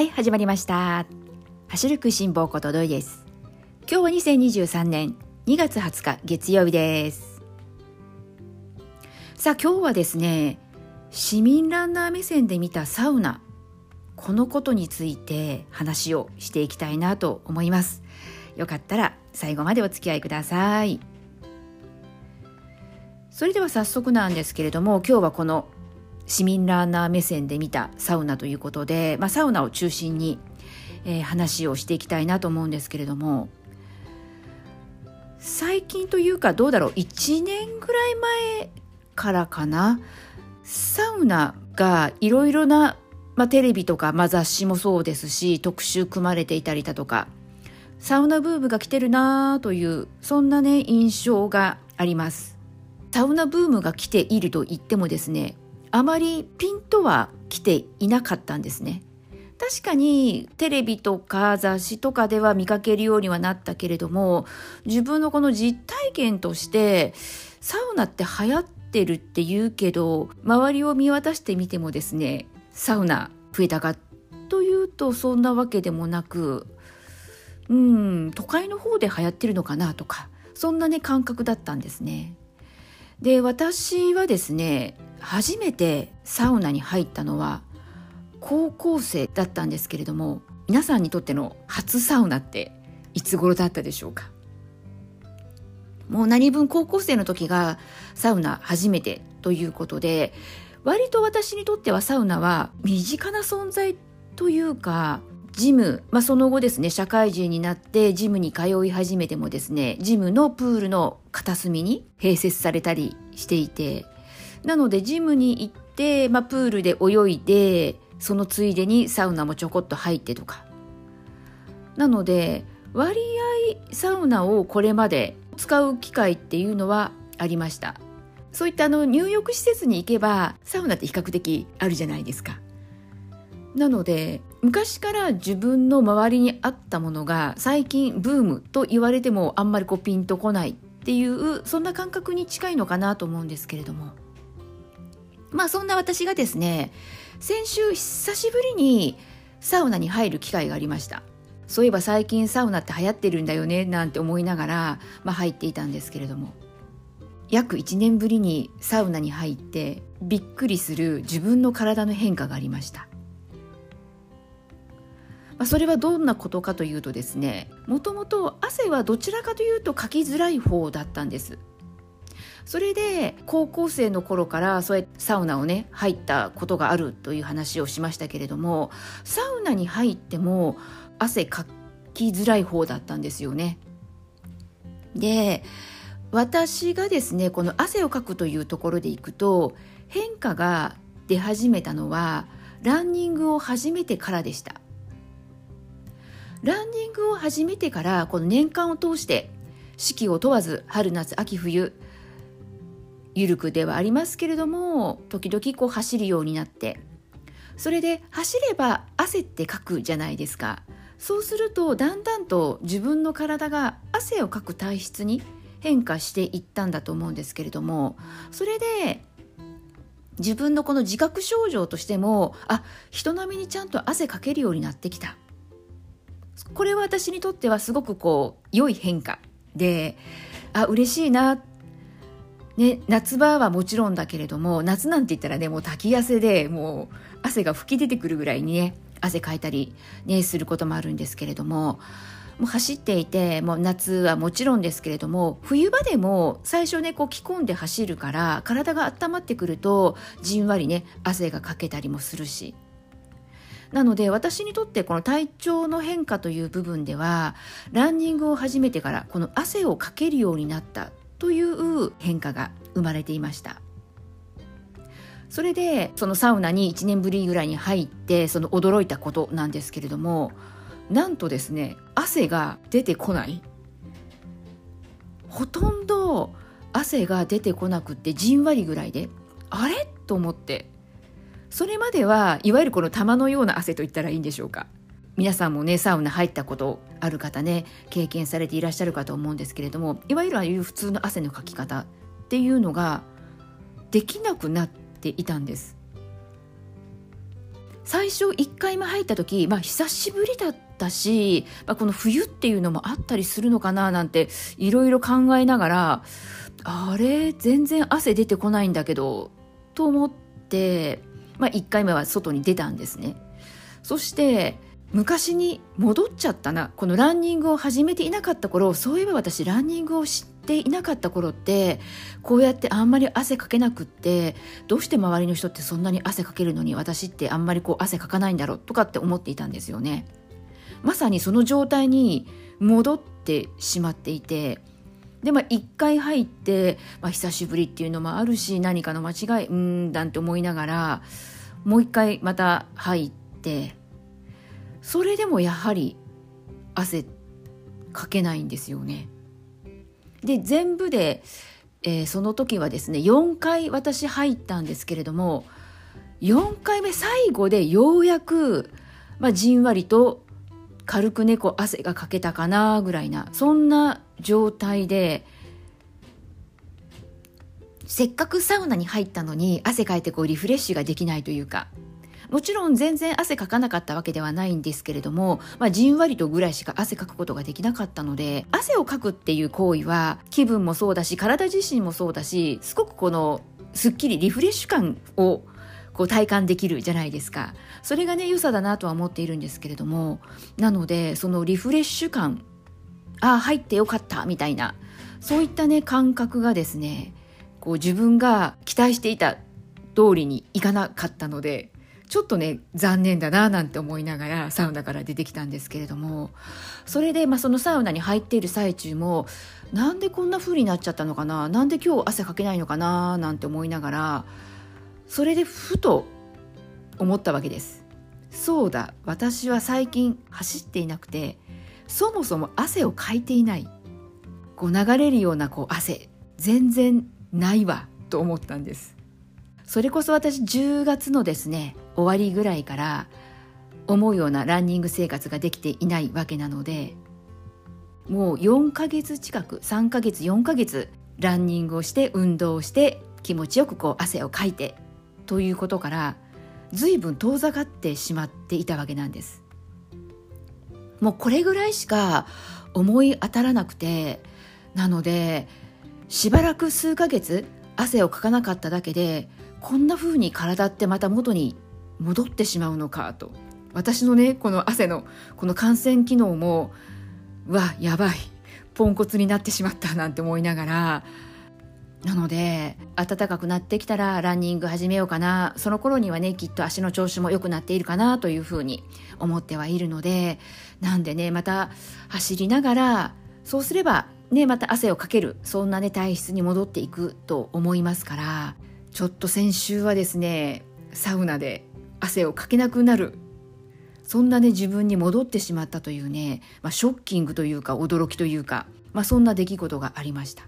はい始まりました。走る食いしん坊ことどいです。今日は2023年2月20日月曜日です。さあ今日はですね市民ランナー目線で見たサウナこのことについて話をしていきたいなと思います。よかったら最後までお付き合いください。それでは早速なんですけれども今日はこの市民ランナー目線で見たサウナということで、まあ、サウナを中心に、えー、話をしていきたいなと思うんですけれども最近というかどうだろう1年ぐらい前からかなサウナがいろいろな、まあ、テレビとか、まあ、雑誌もそうですし特集組まれていたりだとかサウナブームが来てるなというそんなね印象があります。サウナブームが来ていると言ってもですねあまりピンとは来ていなかったんですね。確かにテレビとか雑誌とかでは見かけるようにはなったけれども自分のこの実体験としてサウナって流行ってるって言うけど周りを見渡してみてもですねサウナ増えたかというとそんなわけでもなくうん都会の方で流行ってるのかなとかそんなね感覚だったんですね。で私はですね初めてサウナに入ったのは高校生だったんですけれども皆さんにとっての初サウナっていつ頃だったでしょうか？もう何分高校生の時がサウナ初めてということで割と私にとってはサウナは身近な存在というかジム、まあ、その後ですね社会人になってジムに通い始めてもですねジムのプールの片隅に併設されたりしていてなのでジムに行って、まあ、プールで泳いでそのついでにサウナもちょこっと入ってとか。なので割合サウナをこれまで使う機会っていうのはありました。そういったあの入浴施設に行けばサウナって比較的あるじゃないですか。なので昔から自分の周りにあったものが最近ブームと言われてもあんまりこうピンとこないっていうそんな感覚に近いのかなと思うんですけれども。まあそんな私がですね先週久しぶりにサウナに入る機会がありました。そういえば最近サウナって流行ってるんだよねなんて思いながら、まあ、入っていたんですけれども。約1年ぶりにサウナに入ってびっくりする自分の体の変化がありました。まあ、それはどんなことかというとですねもともと汗はどちらかというとかきづらい方だったんです。それで高校生の頃からそうやってサウナをね入ったことがあるという話をしましたけれどもサウナに入っても汗かきづらい方だったんですよね。で私がですねこの汗をかくというところでいくと変化が出始めたのはランニングを始めてからでしたランニングを始めてからこの年間を通して四季を問わず春夏秋冬ゆるくではありますけれども時々こう走るようになって。それで走れば汗ってかくじゃないですか。そうするとだんだんと自分の体が汗をかく体質に変化していったんだと思うんですけれどもそれで自分のこの自覚症状としてもあ人並みにちゃんと汗かけるようになってきた。これは私にとってはすごくこう良い変化であ嬉しいなね、夏場はもちろんだけれども夏なんて言ったらねもう滝汗でもう汗が噴き出てくるぐらいにね汗かいたり、ね、することもあるんですけれどももう走っていてもう夏はもちろんですけれども冬場でも最初ねこう着込んで走るから体が温まってくるとじんわりね汗がかけたりもするし。なので私にとってこの体調の変化という部分ではランニングを始めてからこの汗をかけるようになった。という変化が生まれていました。それでそのサウナに1年ぶりぐらいに入ってその驚いたことなんですけれどもなんとですね汗が出てこない。ほとんど汗が出てこなくってじんわりぐらいであれ？と思って。それまではいわゆるこの玉のような汗と言ったらいいんでしょうか。皆さんもねサウナ入ったことある方ね経験されていらっしゃるかと思うんですけれどもいわゆるああいう普通の汗のかき方っていうのができなくなっていたんです最初1回目入った時、まあ、久しぶりだったし、まあ、この冬っていうのもあったりするのかななんていろいろ考えながらあれ全然汗出てこないんだけどと思って、まあ、1回目は外に出たんですね。そして昔に戻っちゃったな。このランニングを始めていなかった頃そういえば私ランニングを知っていなかった頃ってこうやってあんまり汗かけなくってどうして周りの人ってそんなに汗かけるのに私ってあんまりこう汗かかないんだろうとかって思っていたんですよね。まさにその状態に戻ってしまっていてでまあ1回入って、まあ、久しぶりっていうのもあるし何かの間違いうんだんって思いながらもう1回また入ってそれでもやはり汗かけないんですよね。で全部で、えー、その時はですね4回私入ったんですけれども4回目最後でようやく、まあ、じんわりと軽く猫汗がかけたかなぐらいなそんな状態でせっかくサウナに入ったのに汗かいてこうリフレッシュができないというかもちろん全然汗かかなかったわけではないんですけれども、まあ、じんわりとぐらいしか汗かくことができなかったので汗をかくっていう行為は気分もそうだし体自身もそうだしすごくこのすっきりリフレッシュ感をこう体感できるじゃないですか。それがね良さだなとは思っているんですけれどもなのでそのリフレッシュ感ああ入ってよかったみたいなそういったね感覚がですねこう自分が期待していた通りにいかなかったのでちょっとね残念だななんて思いながらサウナから出てきたんですけれども。それで、まあ、そのサウナに入っている最中もなんでこんな風になっちゃったのかな？なんで今日汗かけないのかななんて思いながらそれでふと思ったわけです。そうだ私は最近走っていなくてそもそも汗をかいていない。こう流れるようなこう汗全然ないわと思ったんです。それこそ私10月のですね終わりぐらいから思うようなランニング生活ができていないわけなのでもう4ヶ月近く3ヶ月4ヶ月ランニングをして運動をして気持ちよくこう汗をかいてということから随分遠ざかってしまっていたわけなんです。もうこれぐらいしか思い当たらなくてなのでしばらく数ヶ月汗をかかなかっただけでこんな風に体ってまた元に戻ってしまうのかと。私のねこの汗のこの感染機能もわやばい。ポンコツになってしまったなんて思いながら。なので暖かくなってきたらランニング始めようかな。その頃にはねきっと足の調子も良くなっているかなというふうに思ってはいるので。なんでねまた走りながらそうすればねまた汗をかける。そんなね体質に戻っていくと思いますから。ちょっと先週はですねサウナで汗をかけなくなるそんなね自分に戻ってしまったというね、まあ、ショッキングというか驚きというか、まあ、そんな出来事がありました。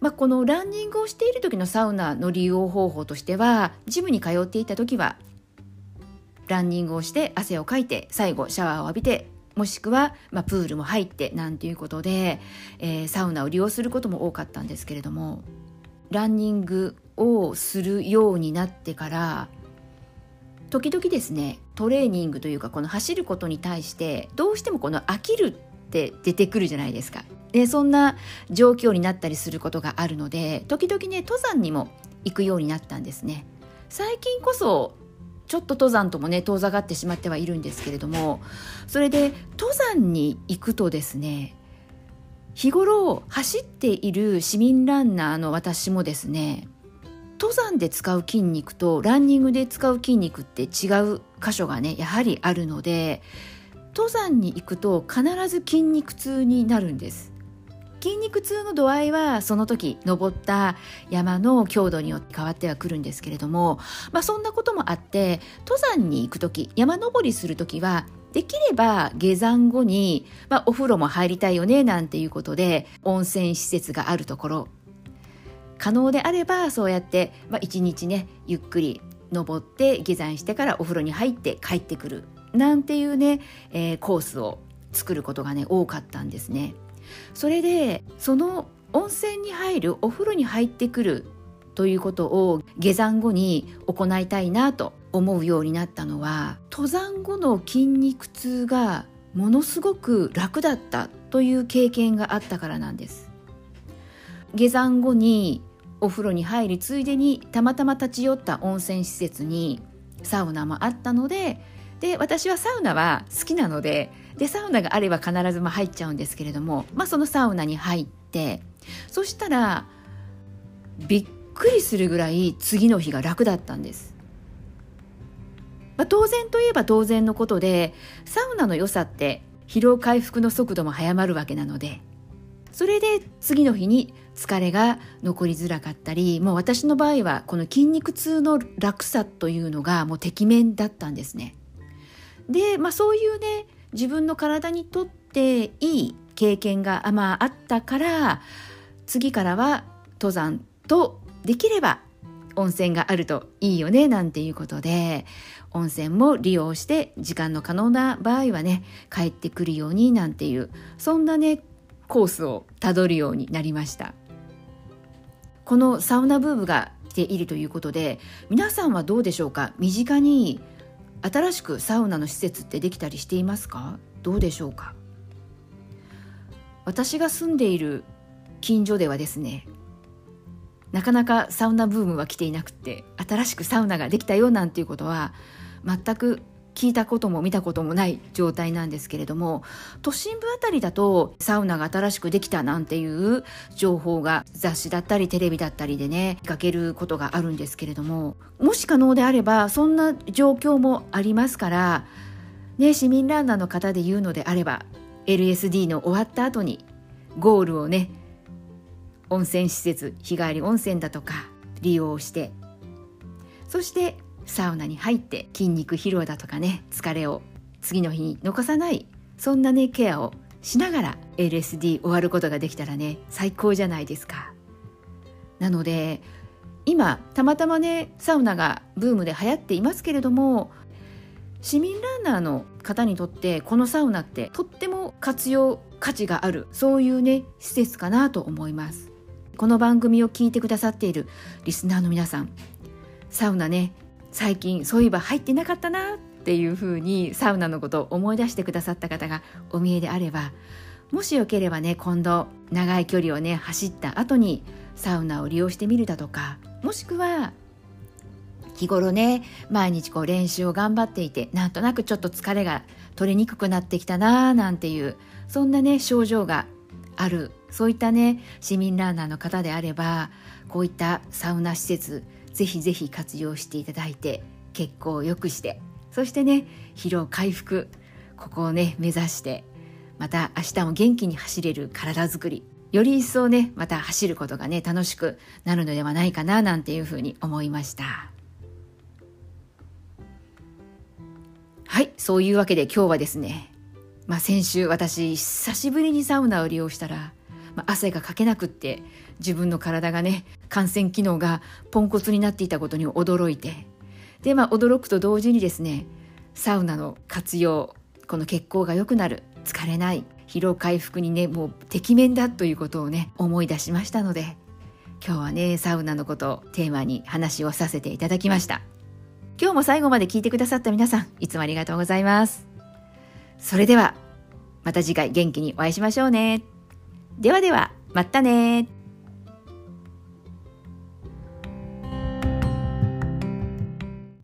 まあ、このランニングをしている時のサウナの利用方法としてはジムに通っていた時はランニングをして汗をかいて最後シャワーを浴びてもしくは、まあ、プールも入ってなんていうことで、えー、サウナを利用することも多かったんですけれどもランニングをするようになってから時々ですねトレーニングというかこの走ることに対してどうしてもこの飽きるって出てくるじゃないですか。でそんな状況になったりすることがあるので時々ね登山にも行くようになったんですね。最近こそちょっと登山ともね遠ざかってしまってはいるんですけれどもそれで登山に行くとですね日頃走っている市民ランナーの私もですね登山で使う筋肉とランニングで使う筋肉って違う箇所がねやはりあるので登山に行くと必ず筋肉痛になるんです。筋肉痛の度合いはその時登った山の強度によって変わってはくるんですけれども、まあ、そんなこともあって登山に行く時山登りする時はできれば下山後に、まあ、お風呂も入りたいよねなんていうことで温泉施設があるところ可能であればそうやって、まあ、一日ねゆっくり登って下山してからお風呂に入って帰ってくるなんていうね、えー、コースを作ることがね多かったんですね。それでその温泉に入るお風呂に入ってくるということを下山後に行いたいなと思うようになったのは登山後の筋肉痛がものすごく楽だったという経験があったからなんです下山後にお風呂に入りついでにたまたま立ち寄った温泉施設にサウナもあったのでで私はサウナは好きなのででサウナがあれば必ずま入っちゃうんですけれども、まあ、そのサウナに入ってそしたらびっくりするぐらい次の日が楽だったんです。まあ、当然といえば当然のことでサウナの良さって疲労回復の速度も早まるわけなのでそれで次の日に疲れが残りづらかったりもう私の場合はこの筋肉痛の楽さというのがもうてきめんだったんですね。で、まあ、そういうね自分の体にとっていい経験が、まあ、あったから次からは登山とできれば温泉があるといいよねなんていうことで温泉も利用して時間の可能な場合はね帰ってくるようになんていうそんなねコースをたどるようになりましたこのサウナブームが来ているということで皆さんはどうでしょうか？身近に新しくサウナの施設ってできたりしていますか？どうでしょうか？私が住んでいる近所ではですねなかなかサウナブームは来ていなくて新しくサウナができたよなんていうことは全く聞いたことも見たこともない状態なんですけれども都心部あたりだとサウナが新しくできたなんていう情報が雑誌だったりテレビだったりでね見かけることがあるんですけれどももし可能であればそんな状況もありますからね市民ランナーの方で言うのであれば LSD の終わった後にゴールをね温泉施設日帰り温泉だとか利用してそしてサウナに入って筋肉疲労だとかね疲れを次の日に残さないそんなねケアをしながら LSD 終わることができたらね最高じゃないですか。なので今たまたまねサウナがブームで流行っていますけれども市民ランナーの方にとってこのサウナってとっても活用価値があるそういうね施設かなと思います。この番組を聞いてくださっているリスナーの皆さんサウナね最近そういえば入ってなかったなっていうふうにサウナのことを思い出してくださった方がお見えであればもしよければね今度長い距離をね走った後にサウナを利用してみるだとかもしくは日頃ね毎日こう練習を頑張っていてなんとなくちょっと疲れが取れにくくなってきたなーなんていうそんなね症状があるそういったね市民ランナーの方であればこういったサウナ施設ぜひぜひ活用していただいて血行を良くしてそしてね疲労回復ここをね目指してまた明日も元気に走れる体づくりより一層ねまた走ることがね楽しくなるのではないかななんていうふうに思いました。はいそういうわけで今日はですねまあ先週私久しぶりにサウナを利用したらまあ、汗がかけなくって自分の体がね感染機能がポンコツになっていたことに驚いてでまあ驚くと同時にですねサウナの活用この血行が良くなる疲れない疲労回復にねもうてきめんだということをね思い出しましたので今日はねサウナのことをテーマに話をさせていただきました。今日も最後まで聞いてくださった皆さんいつもありがとうございます。それではまた次回元気にお会いしましょうね。ではでは、またね